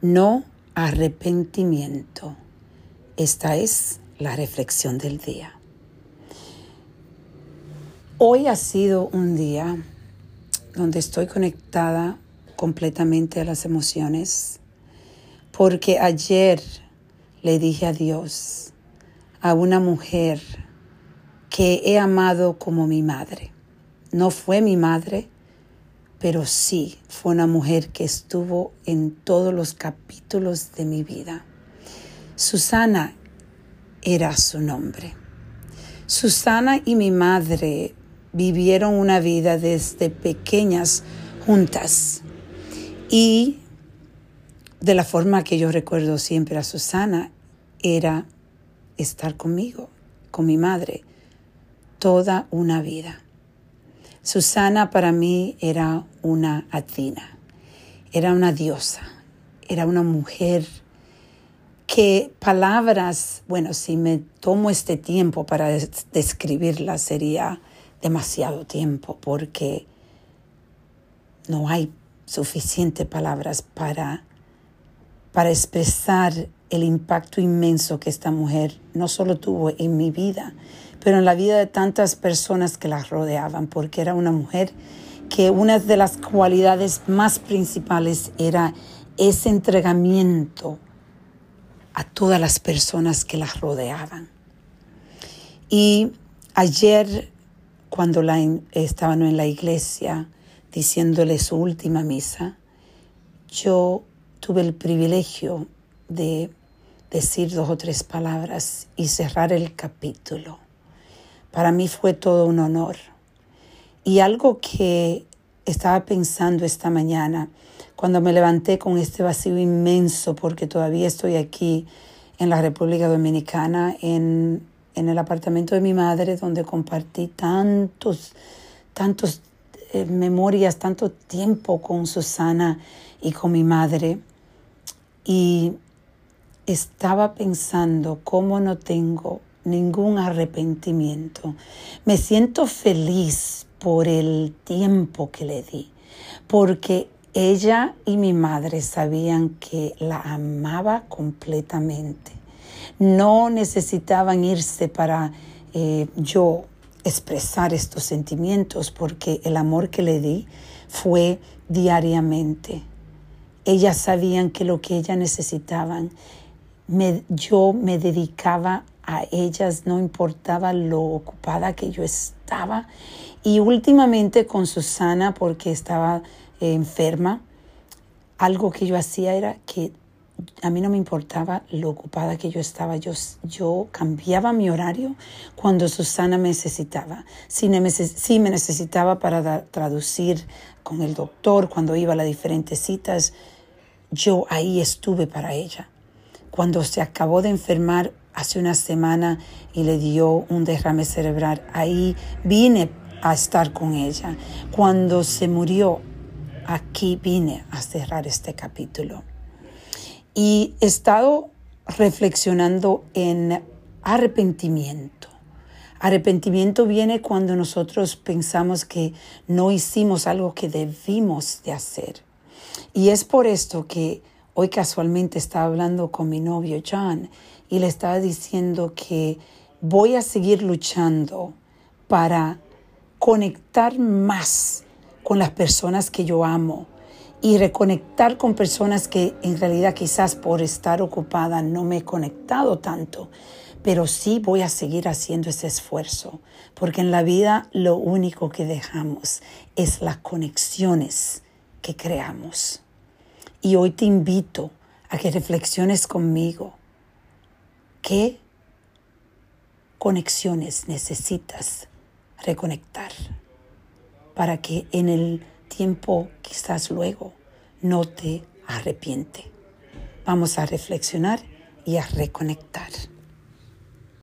no arrepentimiento. Esta es la reflexión del día. Hoy ha sido un día donde estoy conectada completamente a las emociones, porque ayer le dije a Dios, a una mujer que he amado como mi madre. No fue mi madre, pero sí fue una mujer que estuvo en todos los capítulos de mi vida. Susana era su nombre. Susana y mi madre vivieron una vida desde pequeñas juntas. Y de la forma que yo recuerdo siempre a Susana era estar conmigo, con mi madre, toda una vida. Susana para mí era una atina, era una diosa, era una mujer que palabras, bueno, si me tomo este tiempo para describirla sería demasiado tiempo porque no hay suficientes palabras para, para expresar el impacto inmenso que esta mujer no solo tuvo en mi vida, pero en la vida de tantas personas que la rodeaban, porque era una mujer que una de las cualidades más principales era ese entregamiento a todas las personas que la rodeaban. Y ayer cuando la, estaban en la iglesia diciéndole su última misa, yo tuve el privilegio de decir dos o tres palabras y cerrar el capítulo. Para mí fue todo un honor. Y algo que estaba pensando esta mañana, cuando me levanté con este vacío inmenso, porque todavía estoy aquí en la República Dominicana, en en el apartamento de mi madre donde compartí tantos, tantos eh, memorias, tanto tiempo con Susana y con mi madre. Y estaba pensando cómo no tengo ningún arrepentimiento. Me siento feliz por el tiempo que le di, porque ella y mi madre sabían que la amaba completamente no necesitaban irse para eh, yo expresar estos sentimientos porque el amor que le di fue diariamente. Ellas sabían que lo que ellas necesitaban, yo me dedicaba a ellas, no importaba lo ocupada que yo estaba. Y últimamente con Susana, porque estaba eh, enferma, algo que yo hacía era que a mí no me importaba lo ocupada que yo estaba, yo, yo cambiaba mi horario cuando Susana me necesitaba. Si me, me necesitaba para traducir con el doctor, cuando iba a las diferentes citas, yo ahí estuve para ella. Cuando se acabó de enfermar hace una semana y le dio un derrame cerebral, ahí vine a estar con ella. Cuando se murió, aquí vine a cerrar este capítulo. Y he estado reflexionando en arrepentimiento. Arrepentimiento viene cuando nosotros pensamos que no hicimos algo que debimos de hacer. Y es por esto que hoy casualmente estaba hablando con mi novio John y le estaba diciendo que voy a seguir luchando para conectar más con las personas que yo amo, y reconectar con personas que en realidad quizás por estar ocupada no me he conectado tanto, pero sí voy a seguir haciendo ese esfuerzo, porque en la vida lo único que dejamos es las conexiones que creamos. Y hoy te invito a que reflexiones conmigo. ¿Qué conexiones necesitas reconectar para que en el tiempo quizás luego no te arrepiente. Vamos a reflexionar y a reconectar.